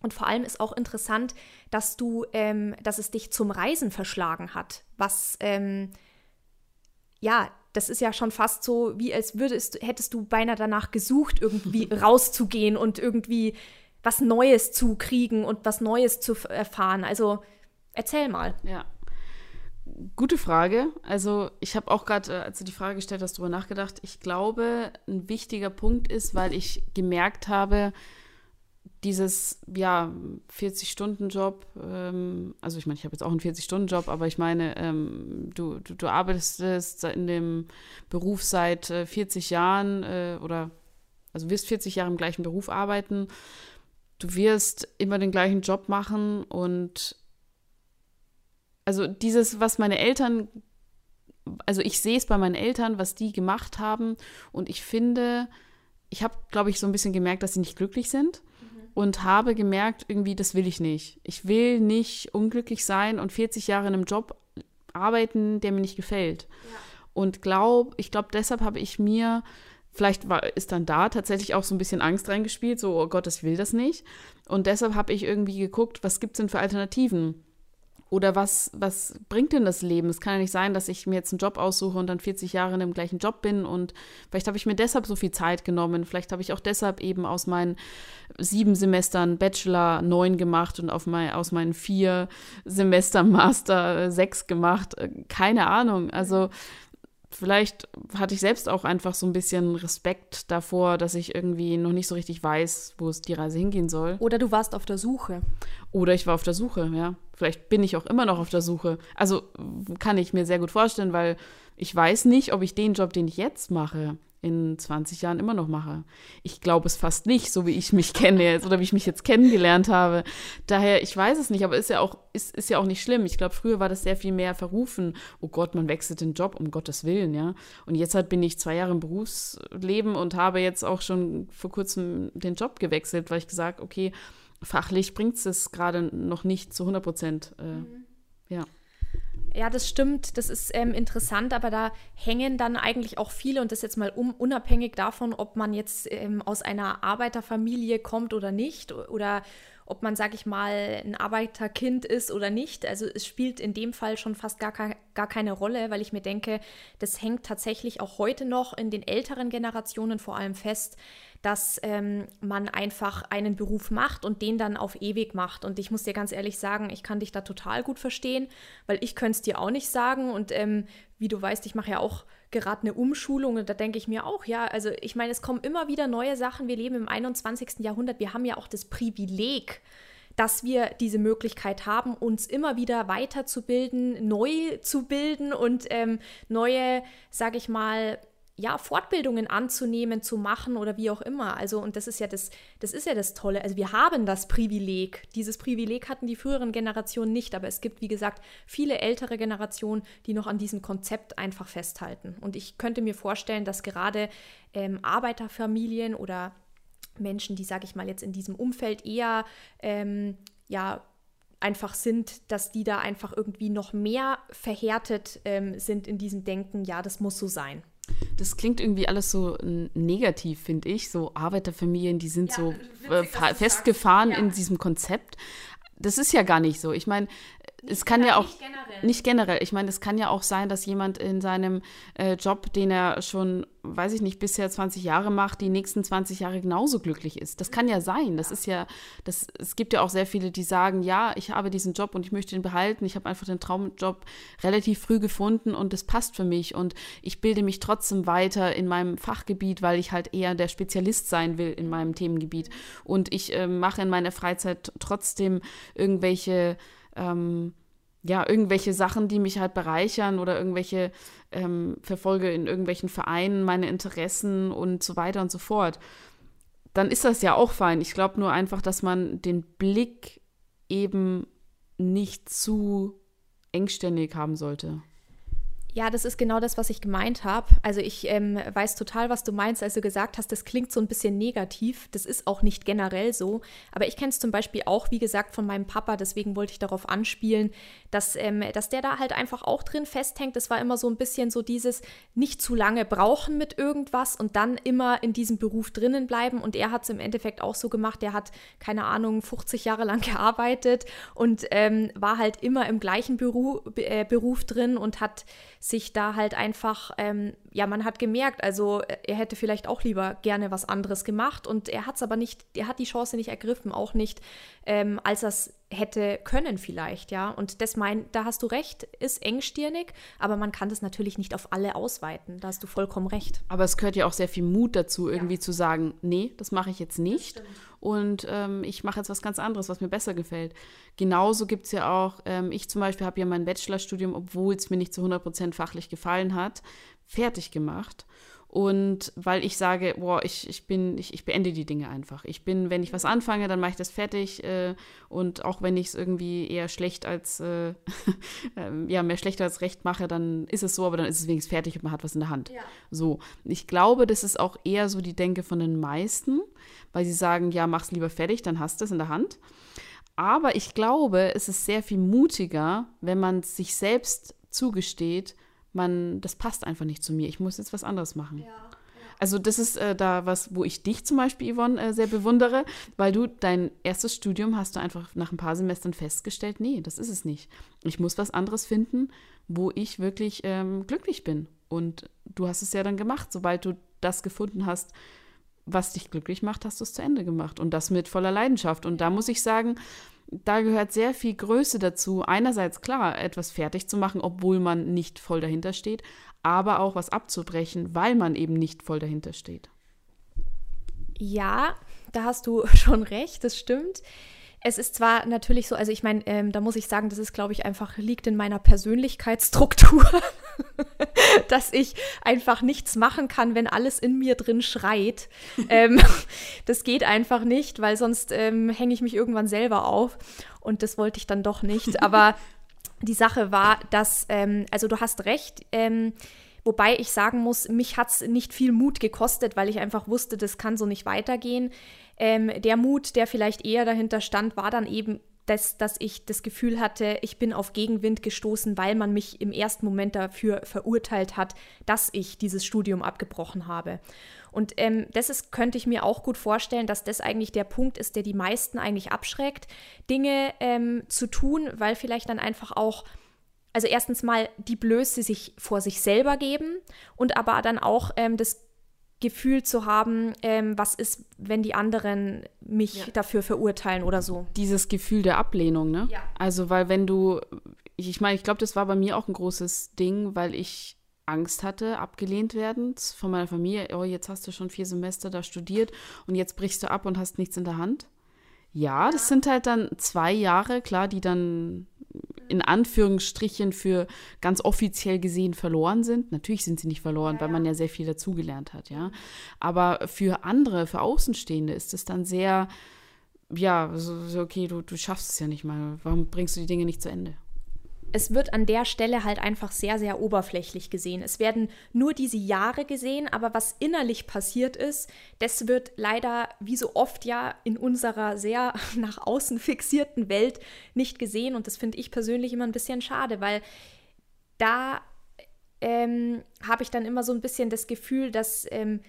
Und vor allem ist auch interessant, dass du, ähm, dass es dich zum Reisen verschlagen hat, was ähm, ja das ist ja schon fast so, wie als würdest, hättest du beinahe danach gesucht, irgendwie *laughs* rauszugehen und irgendwie was Neues zu kriegen und was Neues zu erfahren. Also erzähl mal. Ja. Gute Frage. Also ich habe auch gerade, äh, als du die Frage gestellt hast, darüber nachgedacht. Ich glaube, ein wichtiger Punkt ist, weil ich gemerkt habe, dieses, ja, 40-Stunden-Job, ähm, also ich meine, ich habe jetzt auch einen 40-Stunden-Job, aber ich meine, ähm, du, du, du, arbeitest in dem Beruf seit äh, 40 Jahren äh, oder, also wirst 40 Jahre im gleichen Beruf arbeiten, du wirst immer den gleichen Job machen und also dieses, was meine Eltern, also ich sehe es bei meinen Eltern, was die gemacht haben und ich finde, ich habe, glaube ich, so ein bisschen gemerkt, dass sie nicht glücklich sind und habe gemerkt, irgendwie, das will ich nicht. Ich will nicht unglücklich sein und 40 Jahre in einem Job arbeiten, der mir nicht gefällt. Ja. Und glaub, ich glaube, deshalb habe ich mir, vielleicht war, ist dann da tatsächlich auch so ein bisschen Angst reingespielt, so, oh Gott, ich will das nicht. Und deshalb habe ich irgendwie geguckt, was gibt es denn für Alternativen? Oder was, was bringt denn das Leben? Es kann ja nicht sein, dass ich mir jetzt einen Job aussuche und dann 40 Jahre in dem gleichen Job bin. Und vielleicht habe ich mir deshalb so viel Zeit genommen. Vielleicht habe ich auch deshalb eben aus meinen sieben Semestern Bachelor neun gemacht und auf mein, aus meinen vier Semestern Master sechs gemacht. Keine Ahnung. Also vielleicht hatte ich selbst auch einfach so ein bisschen Respekt davor, dass ich irgendwie noch nicht so richtig weiß, wo es die Reise hingehen soll. Oder du warst auf der Suche. Oder ich war auf der Suche, ja. Vielleicht bin ich auch immer noch auf der Suche. Also kann ich mir sehr gut vorstellen, weil ich weiß nicht, ob ich den Job, den ich jetzt mache, in 20 Jahren immer noch mache. Ich glaube es fast nicht, so wie ich mich *laughs* kenne jetzt oder wie ich mich jetzt kennengelernt habe. Daher, ich weiß es nicht, aber ist ja auch, ist, ist ja auch nicht schlimm. Ich glaube, früher war das sehr viel mehr verrufen. Oh Gott, man wechselt den Job, um Gottes Willen, ja. Und jetzt halt bin ich zwei Jahre im Berufsleben und habe jetzt auch schon vor kurzem den Job gewechselt, weil ich gesagt, okay, fachlich bringt es gerade noch nicht zu 100 Prozent. Äh, mhm. Ja. Ja, das stimmt, das ist ähm, interessant, aber da hängen dann eigentlich auch viele, und das jetzt mal um, unabhängig davon, ob man jetzt ähm, aus einer Arbeiterfamilie kommt oder nicht, oder ob man, sag ich mal, ein Arbeiterkind ist oder nicht. Also es spielt in dem Fall schon fast gar, gar keine Rolle, weil ich mir denke, das hängt tatsächlich auch heute noch in den älteren Generationen vor allem fest, dass ähm, man einfach einen Beruf macht und den dann auf ewig macht. Und ich muss dir ganz ehrlich sagen, ich kann dich da total gut verstehen, weil ich könnte es dir auch nicht sagen. Und ähm, wie du weißt, ich mache ja auch gerade eine Umschulung und da denke ich mir auch, ja, also ich meine, es kommen immer wieder neue Sachen. Wir leben im 21. Jahrhundert. Wir haben ja auch das Privileg, dass wir diese Möglichkeit haben, uns immer wieder weiterzubilden, neu zu bilden und ähm, neue, sage ich mal, ja, Fortbildungen anzunehmen, zu machen oder wie auch immer. Also, und das ist ja das, das ist ja das Tolle. Also wir haben das Privileg. Dieses Privileg hatten die früheren Generationen nicht, aber es gibt, wie gesagt, viele ältere Generationen, die noch an diesem Konzept einfach festhalten. Und ich könnte mir vorstellen, dass gerade ähm, Arbeiterfamilien oder Menschen, die, sage ich mal, jetzt in diesem Umfeld eher ähm, ja, einfach sind, dass die da einfach irgendwie noch mehr verhärtet ähm, sind in diesem Denken, ja, das muss so sein. Das klingt irgendwie alles so negativ, finde ich. So Arbeiterfamilien, die sind ja, so witzig, äh, festgefahren ja. in diesem Konzept. Das ist ja gar nicht so. Ich meine, es kann ja auch nicht generell. nicht generell. Ich meine, es kann ja auch sein, dass jemand in seinem äh, Job, den er schon, weiß ich nicht, bisher 20 Jahre macht, die nächsten 20 Jahre genauso glücklich ist. Das kann ja sein. Das ist ja, das, es gibt ja auch sehr viele, die sagen, ja, ich habe diesen Job und ich möchte ihn behalten. Ich habe einfach den Traumjob relativ früh gefunden und das passt für mich und ich bilde mich trotzdem weiter in meinem Fachgebiet, weil ich halt eher der Spezialist sein will in meinem Themengebiet. Und ich äh, mache in meiner Freizeit trotzdem irgendwelche ähm, ja, irgendwelche Sachen, die mich halt bereichern oder irgendwelche ähm, verfolge in irgendwelchen Vereinen meine Interessen und so weiter und so fort, dann ist das ja auch fein. Ich glaube nur einfach, dass man den Blick eben nicht zu engständig haben sollte. Ja, das ist genau das, was ich gemeint habe. Also ich ähm, weiß total, was du meinst, als du gesagt hast, das klingt so ein bisschen negativ. Das ist auch nicht generell so. Aber ich kenne es zum Beispiel auch, wie gesagt, von meinem Papa. Deswegen wollte ich darauf anspielen, dass, ähm, dass der da halt einfach auch drin festhängt. Das war immer so ein bisschen so dieses nicht zu lange brauchen mit irgendwas und dann immer in diesem Beruf drinnen bleiben. Und er hat es im Endeffekt auch so gemacht. Der hat, keine Ahnung, 50 Jahre lang *laughs* gearbeitet und ähm, war halt immer im gleichen Beruf, äh, Beruf drin und hat sich da halt einfach, ähm, ja, man hat gemerkt, also er hätte vielleicht auch lieber gerne was anderes gemacht und er hat es aber nicht, er hat die Chance nicht ergriffen, auch nicht, ähm, als er es hätte können vielleicht, ja. Und das mein, da hast du recht, ist engstirnig, aber man kann das natürlich nicht auf alle ausweiten. Da hast du vollkommen recht. Aber es gehört ja auch sehr viel Mut dazu, irgendwie ja. zu sagen, nee, das mache ich jetzt nicht. Und ähm, ich mache jetzt was ganz anderes, was mir besser gefällt. Genauso gibt es ja auch, ähm, ich zum Beispiel habe ja mein Bachelorstudium, obwohl es mir nicht zu 100% fachlich gefallen hat, fertig gemacht. Und weil ich sage, boah, ich, ich bin, ich, ich beende die Dinge einfach. Ich bin, wenn ich was anfange, dann mache ich das fertig. Äh, und auch wenn ich es irgendwie eher schlecht als, äh, *laughs* ähm, ja, mehr schlechter als recht mache, dann ist es so, aber dann ist es wenigstens fertig und man hat was in der Hand. Ja. So. Ich glaube, das ist auch eher so die Denke von den meisten, weil sie sagen, ja, mach's lieber fertig, dann hast du es in der Hand. Aber ich glaube, es ist sehr viel mutiger, wenn man sich selbst zugesteht, man, das passt einfach nicht zu mir. Ich muss jetzt was anderes machen. Ja. Also das ist äh, da was, wo ich dich zum Beispiel, Yvonne, äh, sehr bewundere, weil du dein erstes Studium hast du einfach nach ein paar Semestern festgestellt, nee, das ist es nicht. Ich muss was anderes finden, wo ich wirklich ähm, glücklich bin. Und du hast es ja dann gemacht. Sobald du das gefunden hast, was dich glücklich macht, hast du es zu Ende gemacht. Und das mit voller Leidenschaft. Und da muss ich sagen, da gehört sehr viel Größe dazu. Einerseits klar, etwas fertig zu machen, obwohl man nicht voll dahinter steht, aber auch was abzubrechen, weil man eben nicht voll dahinter steht. Ja, da hast du *laughs* schon recht, das stimmt. Es ist zwar natürlich so, also ich meine, ähm, da muss ich sagen, das ist, glaube ich, einfach liegt in meiner Persönlichkeitsstruktur, *laughs* *laughs* dass ich einfach nichts machen kann, wenn alles in mir drin schreit. *laughs* ähm, das geht einfach nicht, weil sonst ähm, hänge ich mich irgendwann selber auf und das wollte ich dann doch nicht. *laughs* Aber die Sache war, dass, ähm, also du hast recht, ähm, Wobei ich sagen muss, mich hat es nicht viel Mut gekostet, weil ich einfach wusste, das kann so nicht weitergehen. Ähm, der Mut, der vielleicht eher dahinter stand, war dann eben dass, dass ich das Gefühl hatte, ich bin auf Gegenwind gestoßen, weil man mich im ersten Moment dafür verurteilt hat, dass ich dieses Studium abgebrochen habe. Und ähm, das ist, könnte ich mir auch gut vorstellen, dass das eigentlich der Punkt ist, der die meisten eigentlich abschreckt, Dinge ähm, zu tun, weil vielleicht dann einfach auch also erstens mal die Blöße sich vor sich selber geben und aber dann auch ähm, das Gefühl zu haben, ähm, was ist, wenn die anderen mich ja. dafür verurteilen oder so. Dieses Gefühl der Ablehnung, ne? Ja. Also, weil wenn du, ich, ich meine, ich glaube, das war bei mir auch ein großes Ding, weil ich Angst hatte, abgelehnt werden von meiner Familie. Oh, jetzt hast du schon vier Semester da studiert und jetzt brichst du ab und hast nichts in der Hand. Ja, das sind halt dann zwei Jahre, klar, die dann in Anführungsstrichen für ganz offiziell gesehen verloren sind. Natürlich sind sie nicht verloren, weil man ja sehr viel dazugelernt hat, ja. Aber für andere, für Außenstehende ist es dann sehr, ja, so, okay, du, du schaffst es ja nicht mal. Warum bringst du die Dinge nicht zu Ende? Es wird an der Stelle halt einfach sehr, sehr oberflächlich gesehen. Es werden nur diese Jahre gesehen, aber was innerlich passiert ist, das wird leider, wie so oft ja, in unserer sehr *laughs* nach außen fixierten Welt nicht gesehen. Und das finde ich persönlich immer ein bisschen schade, weil da ähm, habe ich dann immer so ein bisschen das Gefühl, dass ähm,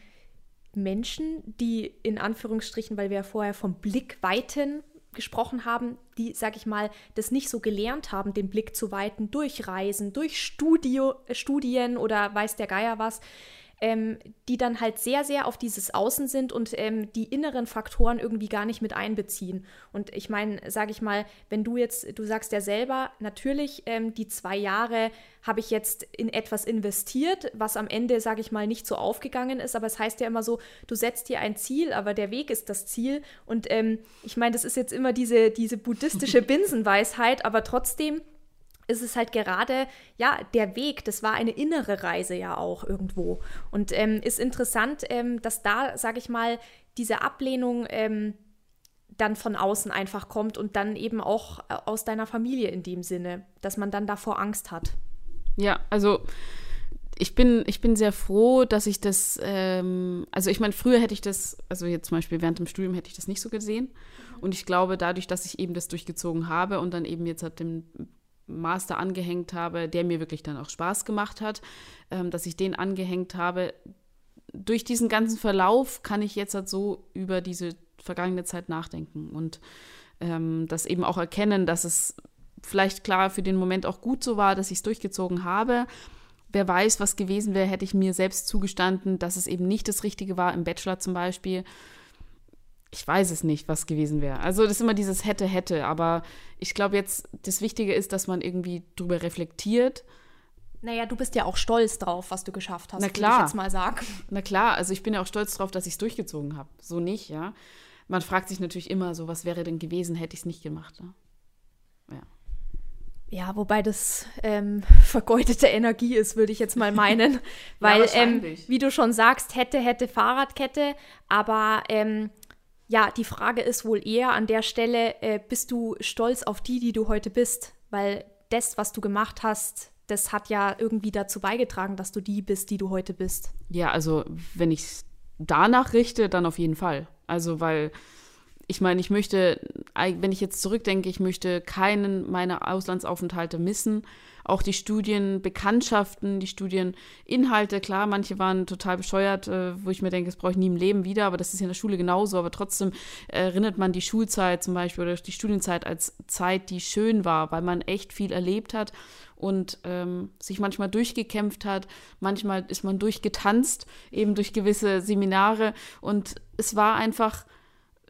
Menschen, die in Anführungsstrichen, weil wir ja vorher vom Blick weiten gesprochen haben, die, sag ich mal, das nicht so gelernt haben, den Blick zu weiten durch Reisen, durch Studio, äh, Studien oder weiß der Geier was, ähm, die dann halt sehr, sehr auf dieses Außen sind und ähm, die inneren Faktoren irgendwie gar nicht mit einbeziehen. Und ich meine, sage ich mal, wenn du jetzt, du sagst ja selber, natürlich, ähm, die zwei Jahre habe ich jetzt in etwas investiert, was am Ende, sage ich mal, nicht so aufgegangen ist. Aber es heißt ja immer so, du setzt dir ein Ziel, aber der Weg ist das Ziel. Und ähm, ich meine, das ist jetzt immer diese, diese buddhistische *laughs* Binsenweisheit, aber trotzdem ist es halt gerade, ja, der Weg, das war eine innere Reise ja auch irgendwo. Und ähm, ist interessant, ähm, dass da, sage ich mal, diese Ablehnung ähm, dann von außen einfach kommt und dann eben auch äh, aus deiner Familie in dem Sinne, dass man dann davor Angst hat. Ja, also ich bin, ich bin sehr froh, dass ich das, ähm, also ich meine, früher hätte ich das, also jetzt zum Beispiel während dem Studium hätte ich das nicht so gesehen. Und ich glaube, dadurch, dass ich eben das durchgezogen habe und dann eben jetzt halt dem Master angehängt habe, der mir wirklich dann auch Spaß gemacht hat, ähm, dass ich den angehängt habe. Durch diesen ganzen Verlauf kann ich jetzt halt so über diese vergangene Zeit nachdenken und ähm, das eben auch erkennen, dass es vielleicht klar für den Moment auch gut so war, dass ich es durchgezogen habe. Wer weiß, was gewesen wäre, hätte ich mir selbst zugestanden, dass es eben nicht das Richtige war, im Bachelor zum Beispiel ich weiß es nicht, was gewesen wäre. Also das ist immer dieses hätte, hätte. Aber ich glaube jetzt, das Wichtige ist, dass man irgendwie drüber reflektiert. Naja, du bist ja auch stolz drauf, was du geschafft hast, Na klar. ich jetzt mal sagen. Na klar, also ich bin ja auch stolz drauf, dass ich es durchgezogen habe. So nicht, ja. Man fragt sich natürlich immer so, was wäre denn gewesen, hätte ich es nicht gemacht. Ne? Ja. Ja, wobei das ähm, vergeudete Energie ist, würde ich jetzt mal *laughs* meinen. Weil, ja, ähm, wie du schon sagst, hätte, hätte Fahrradkette, aber ähm, ja, die Frage ist wohl eher an der Stelle, äh, bist du stolz auf die, die du heute bist? Weil das, was du gemacht hast, das hat ja irgendwie dazu beigetragen, dass du die bist, die du heute bist. Ja, also wenn ich es danach richte, dann auf jeden Fall. Also weil ich meine, ich möchte, wenn ich jetzt zurückdenke, ich möchte keinen meiner Auslandsaufenthalte missen auch die Studienbekanntschaften, die Studieninhalte, klar, manche waren total bescheuert, äh, wo ich mir denke, das brauche ich nie im Leben wieder, aber das ist in der Schule genauso, aber trotzdem erinnert man die Schulzeit zum Beispiel oder die Studienzeit als Zeit, die schön war, weil man echt viel erlebt hat und ähm, sich manchmal durchgekämpft hat, manchmal ist man durchgetanzt, eben durch gewisse Seminare. Und es war einfach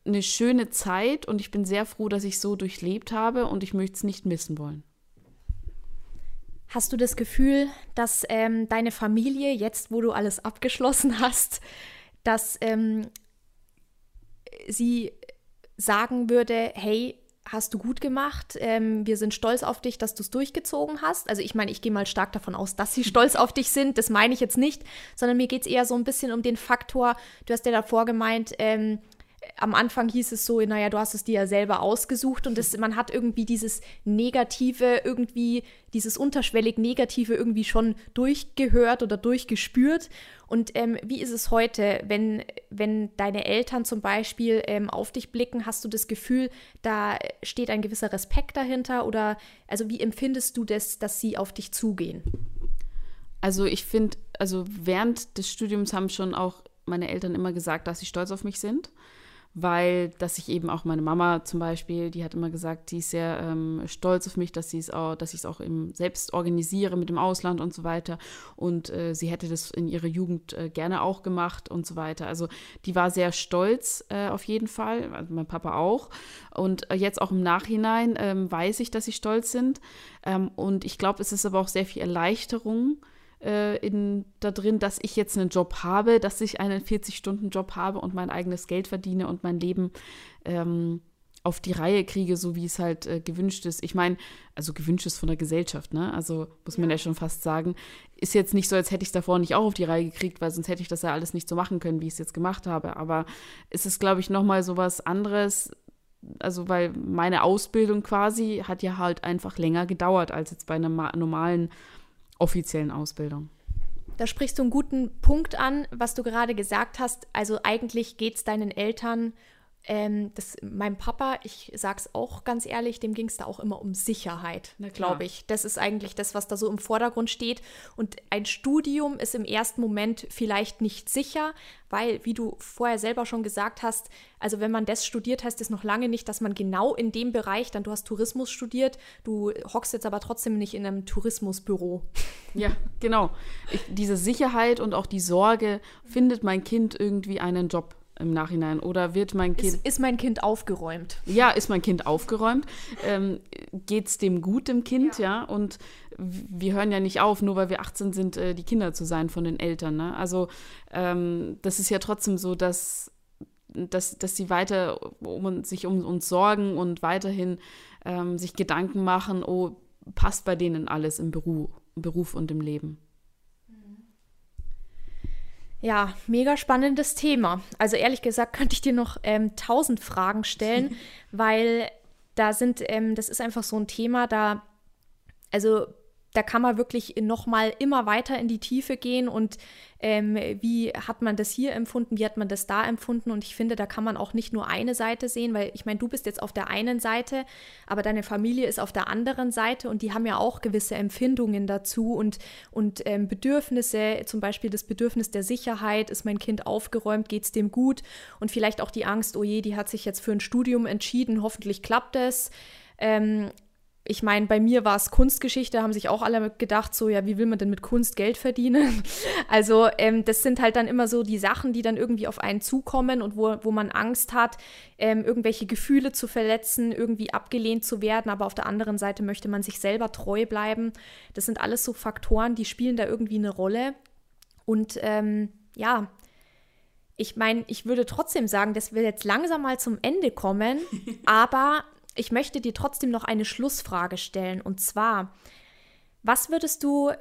eine schöne Zeit und ich bin sehr froh, dass ich so durchlebt habe und ich möchte es nicht missen wollen. Hast du das Gefühl, dass ähm, deine Familie, jetzt wo du alles abgeschlossen *laughs* hast, dass ähm, sie sagen würde, hey, hast du gut gemacht, ähm, wir sind stolz auf dich, dass du es durchgezogen hast. Also ich meine, ich gehe mal stark davon aus, dass sie *laughs* stolz auf dich sind, das meine ich jetzt nicht, sondern mir geht es eher so ein bisschen um den Faktor, du hast ja davor gemeint, ähm, am Anfang hieß es so, naja, du hast es dir ja selber ausgesucht und das, man hat irgendwie dieses Negative, irgendwie dieses unterschwellig Negative irgendwie schon durchgehört oder durchgespürt. Und ähm, wie ist es heute, wenn, wenn deine Eltern zum Beispiel ähm, auf dich blicken, hast du das Gefühl, da steht ein gewisser Respekt dahinter oder also wie empfindest du das, dass sie auf dich zugehen? Also ich finde, also während des Studiums haben schon auch meine Eltern immer gesagt, dass sie stolz auf mich sind weil dass ich eben auch meine Mama zum Beispiel, die hat immer gesagt, die ist sehr ähm, stolz auf mich, dass sie es auch, dass ich es auch eben selbst organisiere mit dem Ausland und so weiter. Und äh, sie hätte das in ihrer Jugend äh, gerne auch gemacht und so weiter. Also die war sehr stolz äh, auf jeden Fall, also mein Papa auch. Und äh, jetzt auch im Nachhinein ähm, weiß ich, dass sie stolz sind. Ähm, und ich glaube, es ist aber auch sehr viel Erleichterung äh, in, da drin, dass ich jetzt einen Job habe, dass ich einen 40-Stunden-Job habe und mein eigenes Geld verdiene und mein Leben ähm, auf die Reihe kriege, so wie es halt äh, gewünscht ist. Ich meine, also gewünscht ist von der Gesellschaft, ne? Also muss man ja schon fast sagen. Ist jetzt nicht so, als hätte ich es davor nicht auch auf die Reihe gekriegt, weil sonst hätte ich das ja alles nicht so machen können, wie ich es jetzt gemacht habe. Aber es ist, glaube ich, nochmal so was anderes. Also, weil meine Ausbildung quasi hat ja halt einfach länger gedauert als jetzt bei einer normalen offiziellen Ausbildung. Da sprichst du einen guten Punkt an, was du gerade gesagt hast. Also eigentlich geht es deinen Eltern ähm, das, meinem Papa, ich sag's auch ganz ehrlich, dem ging es da auch immer um Sicherheit, glaube ich. Das ist eigentlich das, was da so im Vordergrund steht. Und ein Studium ist im ersten Moment vielleicht nicht sicher, weil, wie du vorher selber schon gesagt hast, also wenn man das studiert, heißt es noch lange nicht, dass man genau in dem Bereich, dann du hast Tourismus studiert, du hockst jetzt aber trotzdem nicht in einem Tourismusbüro. Ja, genau. Ich, diese Sicherheit und auch die Sorge, findet mein Kind irgendwie einen Job? Im Nachhinein? Oder wird mein Kind. Ist, ist mein Kind aufgeräumt? Ja, ist mein Kind aufgeräumt? Ähm, Geht es dem gut, dem Kind, ja. ja? Und wir hören ja nicht auf, nur weil wir 18 sind, äh, die Kinder zu sein von den Eltern. Ne? Also ähm, das ist ja trotzdem so, dass, dass, dass sie weiter um, sich um uns sorgen und weiterhin ähm, sich Gedanken machen, oh, passt bei denen alles im Beruf, im Beruf und im Leben. Ja, mega spannendes Thema. Also ehrlich gesagt könnte ich dir noch ähm, tausend Fragen stellen, *laughs* weil da sind, ähm, das ist einfach so ein Thema, da, also da kann man wirklich noch mal immer weiter in die Tiefe gehen und ähm, wie hat man das hier empfunden, wie hat man das da empfunden? Und ich finde, da kann man auch nicht nur eine Seite sehen, weil ich meine, du bist jetzt auf der einen Seite, aber deine Familie ist auf der anderen Seite und die haben ja auch gewisse Empfindungen dazu und, und ähm, Bedürfnisse, zum Beispiel das Bedürfnis der Sicherheit, ist mein Kind aufgeräumt, geht es dem gut? Und vielleicht auch die Angst, oh je, die hat sich jetzt für ein Studium entschieden, hoffentlich klappt es. Ähm, ich meine, bei mir war es Kunstgeschichte, haben sich auch alle gedacht, so, ja, wie will man denn mit Kunst Geld verdienen? *laughs* Also, ähm, das sind halt dann immer so die Sachen, die dann irgendwie auf einen zukommen und wo, wo man Angst hat, ähm, irgendwelche Gefühle zu verletzen, irgendwie abgelehnt zu werden, aber auf der anderen Seite möchte man sich selber treu bleiben. Das sind alles so Faktoren, die spielen da irgendwie eine Rolle. Und ähm, ja, ich meine, ich würde trotzdem sagen, dass wir jetzt langsam mal zum Ende kommen, *laughs* aber ich möchte dir trotzdem noch eine Schlussfrage stellen. Und zwar, was würdest du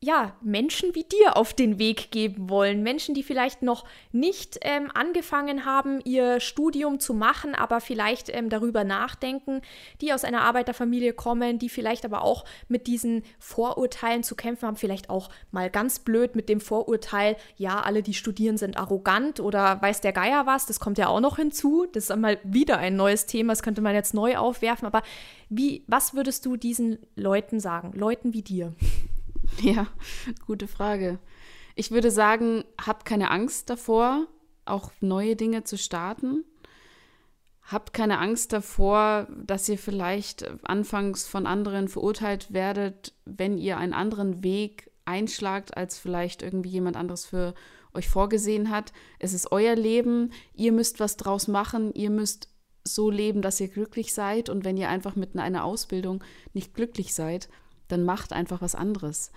ja, Menschen wie dir auf den Weg geben wollen. Menschen, die vielleicht noch nicht ähm, angefangen haben, ihr Studium zu machen, aber vielleicht ähm, darüber nachdenken, die aus einer Arbeiterfamilie kommen, die vielleicht aber auch mit diesen Vorurteilen zu kämpfen haben, vielleicht auch mal ganz blöd mit dem Vorurteil, ja, alle, die studieren, sind arrogant oder weiß der Geier was, das kommt ja auch noch hinzu. Das ist einmal wieder ein neues Thema, das könnte man jetzt neu aufwerfen, aber wie, was würdest du diesen Leuten sagen, Leuten wie dir? *laughs* Ja, gute Frage. Ich würde sagen, habt keine Angst davor, auch neue Dinge zu starten. Habt keine Angst davor, dass ihr vielleicht anfangs von anderen verurteilt werdet, wenn ihr einen anderen Weg einschlagt, als vielleicht irgendwie jemand anderes für euch vorgesehen hat. Es ist euer Leben, ihr müsst was draus machen, ihr müsst so leben, dass ihr glücklich seid. Und wenn ihr einfach mit einer Ausbildung nicht glücklich seid, dann macht einfach was anderes.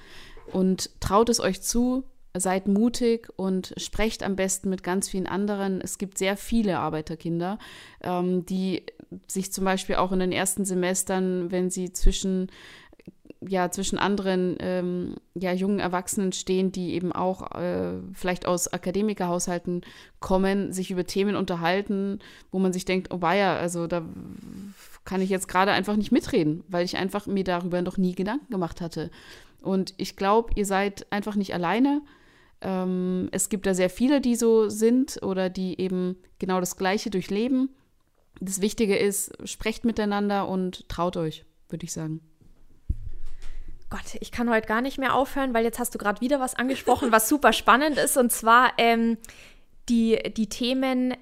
Und traut es euch zu, seid mutig und sprecht am besten mit ganz vielen anderen. Es gibt sehr viele Arbeiterkinder, ähm, die sich zum Beispiel auch in den ersten Semestern, wenn sie zwischen ja zwischen anderen ähm, ja, jungen Erwachsenen stehen, die eben auch äh, vielleicht aus Akademikerhaushalten kommen, sich über Themen unterhalten, wo man sich denkt, oh weia, also da kann ich jetzt gerade einfach nicht mitreden, weil ich einfach mir darüber noch nie Gedanken gemacht hatte. Und ich glaube, ihr seid einfach nicht alleine. Ähm, es gibt da sehr viele, die so sind oder die eben genau das Gleiche durchleben. Das Wichtige ist, sprecht miteinander und traut euch, würde ich sagen. Gott, ich kann heute gar nicht mehr aufhören, weil jetzt hast du gerade wieder was angesprochen, was super spannend ist. Und zwar ähm, die, die Themen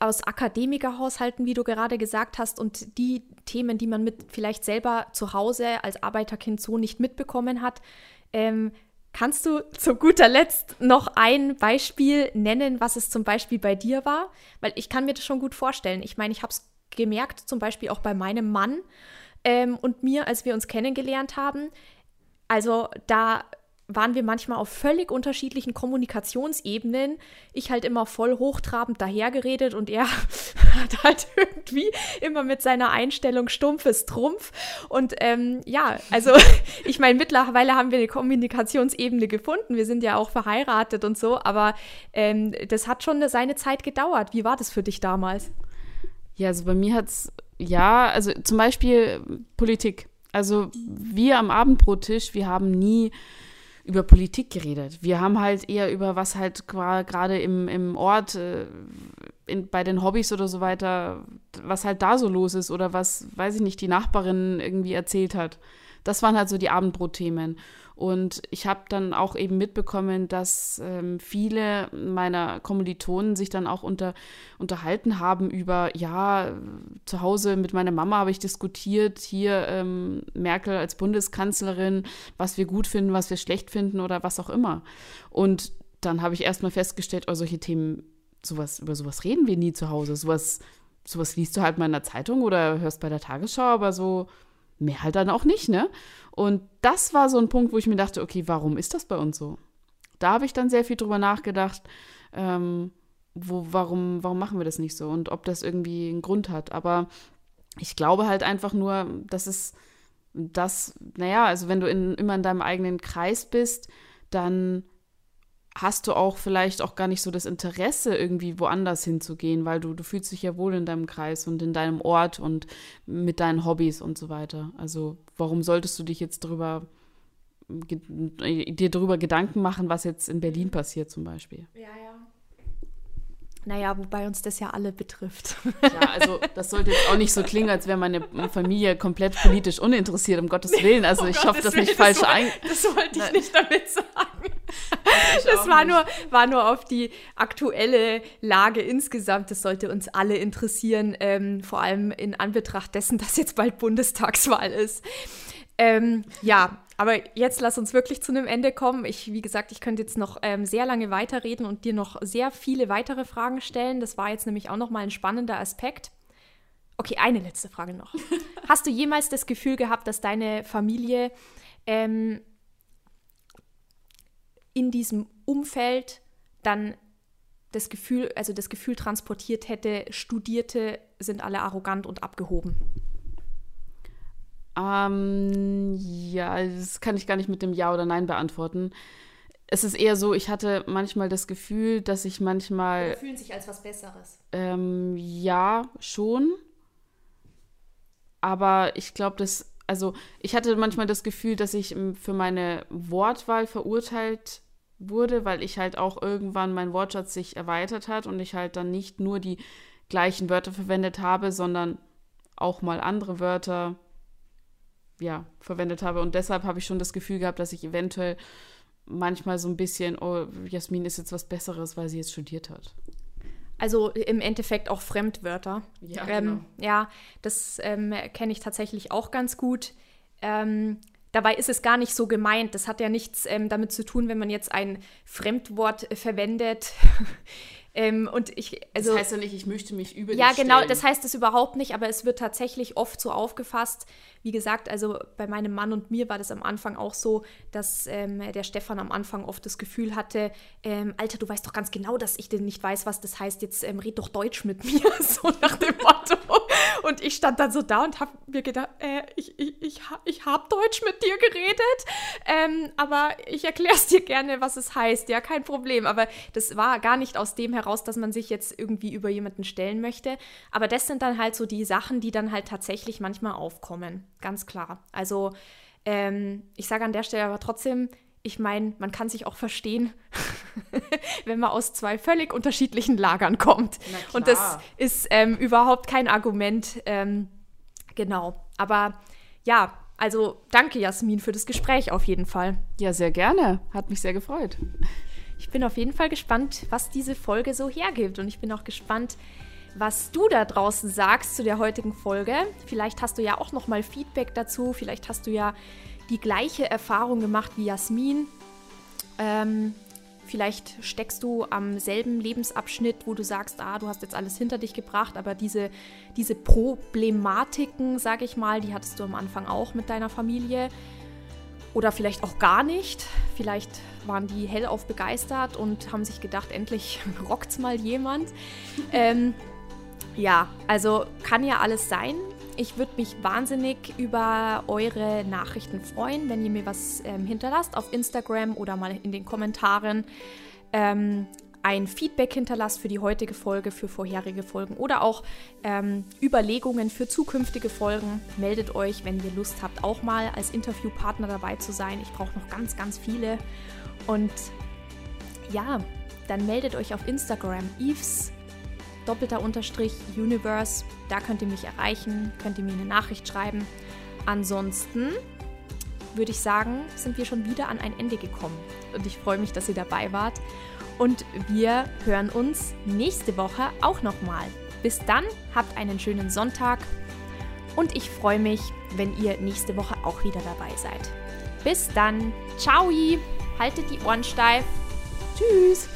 aus Akademikerhaushalten, wie du gerade gesagt hast, und die Themen, die man mit vielleicht selber zu Hause als Arbeiterkind so nicht mitbekommen hat. Ähm, kannst du zu guter Letzt noch ein Beispiel nennen, was es zum Beispiel bei dir war? Weil ich kann mir das schon gut vorstellen. Ich meine, ich habe es gemerkt, zum Beispiel auch bei meinem Mann ähm, und mir, als wir uns kennengelernt haben. Also da waren wir manchmal auf völlig unterschiedlichen Kommunikationsebenen. Ich halt immer voll hochtrabend dahergeredet und er *laughs* hat halt irgendwie immer mit seiner Einstellung stumpfes Trumpf. Und ähm, ja, also *laughs* ich meine, mittlerweile haben wir eine Kommunikationsebene gefunden. Wir sind ja auch verheiratet und so, aber ähm, das hat schon seine Zeit gedauert. Wie war das für dich damals? Ja, also bei mir hat es ja, also zum Beispiel Politik. Also wir am Abendbrottisch, wir haben nie über Politik geredet. Wir haben halt eher über was halt gerade im, im Ort, äh, in, bei den Hobbys oder so weiter, was halt da so los ist oder was, weiß ich nicht, die Nachbarin irgendwie erzählt hat. Das waren halt so die Abendbrotthemen. Und ich habe dann auch eben mitbekommen, dass ähm, viele meiner Kommilitonen sich dann auch unter, unterhalten haben über, ja, zu Hause mit meiner Mama habe ich diskutiert, hier ähm, Merkel als Bundeskanzlerin, was wir gut finden, was wir schlecht finden oder was auch immer. Und dann habe ich erstmal festgestellt, oh, solche Themen, sowas, über sowas reden wir nie zu Hause. Sowas, sowas liest du halt mal in der Zeitung oder hörst bei der Tagesschau, aber so mehr halt dann auch nicht, ne? Und das war so ein Punkt, wo ich mir dachte, okay, warum ist das bei uns so? Da habe ich dann sehr viel drüber nachgedacht, ähm, wo, warum, warum machen wir das nicht so und ob das irgendwie einen Grund hat. Aber ich glaube halt einfach nur, dass es das, naja, also wenn du in, immer in deinem eigenen Kreis bist, dann hast du auch vielleicht auch gar nicht so das Interesse, irgendwie woanders hinzugehen, weil du, du fühlst dich ja wohl in deinem Kreis und in deinem Ort und mit deinen Hobbys und so weiter. Also warum solltest du dich jetzt drüber, dir darüber Gedanken machen, was jetzt in Berlin passiert zum Beispiel? Ja, ja. Naja, wobei uns das ja alle betrifft. Ja, also das sollte jetzt auch nicht so klingen, als wäre meine Familie komplett politisch uninteressiert, um Gottes Willen. Also ich um hoffe, das nicht falsch ein. Das wollte ich nicht damit sagen. Das war nur, war nur auf die aktuelle Lage insgesamt. Das sollte uns alle interessieren, ähm, vor allem in Anbetracht dessen, dass jetzt bald Bundestagswahl ist. Ähm, ja, aber jetzt lass uns wirklich zu einem Ende kommen. Ich, wie gesagt, ich könnte jetzt noch ähm, sehr lange weiterreden und dir noch sehr viele weitere Fragen stellen. Das war jetzt nämlich auch noch mal ein spannender Aspekt. Okay, eine letzte Frage noch. *laughs* Hast du jemals das Gefühl gehabt, dass deine Familie ähm, in diesem Umfeld dann das Gefühl, also das Gefühl transportiert hätte, Studierte sind alle arrogant und abgehoben? Ähm, ja, das kann ich gar nicht mit dem Ja oder Nein beantworten. Es ist eher so, ich hatte manchmal das Gefühl, dass ich manchmal. Oder fühlen sich als was Besseres. Ähm, ja, schon. Aber ich glaube, dass. Also, ich hatte manchmal das Gefühl, dass ich ähm, für meine Wortwahl verurteilt wurde, weil ich halt auch irgendwann mein Wortschatz sich erweitert hat und ich halt dann nicht nur die gleichen Wörter verwendet habe, sondern auch mal andere Wörter ja, verwendet habe. Und deshalb habe ich schon das Gefühl gehabt, dass ich eventuell manchmal so ein bisschen, oh, Jasmin ist jetzt was Besseres, weil sie jetzt studiert hat. Also im Endeffekt auch Fremdwörter. Ja, ähm, genau. ja das ähm, kenne ich tatsächlich auch ganz gut. Ähm, dabei ist es gar nicht so gemeint. Das hat ja nichts ähm, damit zu tun, wenn man jetzt ein Fremdwort verwendet. *laughs* Ähm, und ich, also, das heißt ja nicht, ich möchte mich über Ja, genau, stellen. das heißt es überhaupt nicht, aber es wird tatsächlich oft so aufgefasst. Wie gesagt, also bei meinem Mann und mir war das am Anfang auch so, dass ähm, der Stefan am Anfang oft das Gefühl hatte, ähm, Alter, du weißt doch ganz genau, dass ich denn nicht weiß, was das heißt, jetzt ähm, red doch Deutsch mit mir, *laughs* so nach dem Motto. *laughs* Und ich stand dann so da und habe mir gedacht, äh, ich, ich, ich, ich habe Deutsch mit dir geredet, ähm, aber ich erkläre es dir gerne, was es heißt. Ja, kein Problem. Aber das war gar nicht aus dem heraus, dass man sich jetzt irgendwie über jemanden stellen möchte. Aber das sind dann halt so die Sachen, die dann halt tatsächlich manchmal aufkommen. Ganz klar. Also ähm, ich sage an der Stelle aber trotzdem, ich meine, man kann sich auch verstehen, *laughs* wenn man aus zwei völlig unterschiedlichen Lagern kommt. Und das ist ähm, überhaupt kein Argument. Ähm, genau. Aber ja, also danke, Jasmin, für das Gespräch auf jeden Fall. Ja, sehr gerne. Hat mich sehr gefreut. Ich bin auf jeden Fall gespannt, was diese Folge so hergibt. Und ich bin auch gespannt, was du da draußen sagst zu der heutigen Folge. Vielleicht hast du ja auch noch mal Feedback dazu. Vielleicht hast du ja die gleiche Erfahrung gemacht wie Jasmin. Ähm, vielleicht steckst du am selben Lebensabschnitt, wo du sagst, ah, du hast jetzt alles hinter dich gebracht, aber diese, diese Problematiken, sage ich mal, die hattest du am Anfang auch mit deiner Familie. Oder vielleicht auch gar nicht. Vielleicht waren die hellauf begeistert und haben sich gedacht, endlich *laughs* rockt's mal jemand. ähm, ja, also kann ja alles sein. Ich würde mich wahnsinnig über eure Nachrichten freuen, wenn ihr mir was ähm, hinterlasst auf Instagram oder mal in den Kommentaren. Ähm, ein Feedback hinterlasst für die heutige Folge, für vorherige Folgen oder auch ähm, Überlegungen für zukünftige Folgen. Meldet euch, wenn ihr Lust habt, auch mal als Interviewpartner dabei zu sein. Ich brauche noch ganz, ganz viele. Und ja, dann meldet euch auf Instagram. Eves doppelter Unterstrich Universe. Da könnt ihr mich erreichen, könnt ihr mir eine Nachricht schreiben. Ansonsten würde ich sagen, sind wir schon wieder an ein Ende gekommen. Und ich freue mich, dass ihr dabei wart. Und wir hören uns nächste Woche auch nochmal. Bis dann, habt einen schönen Sonntag. Und ich freue mich, wenn ihr nächste Woche auch wieder dabei seid. Bis dann. Ciao. Haltet die Ohren steif. Tschüss.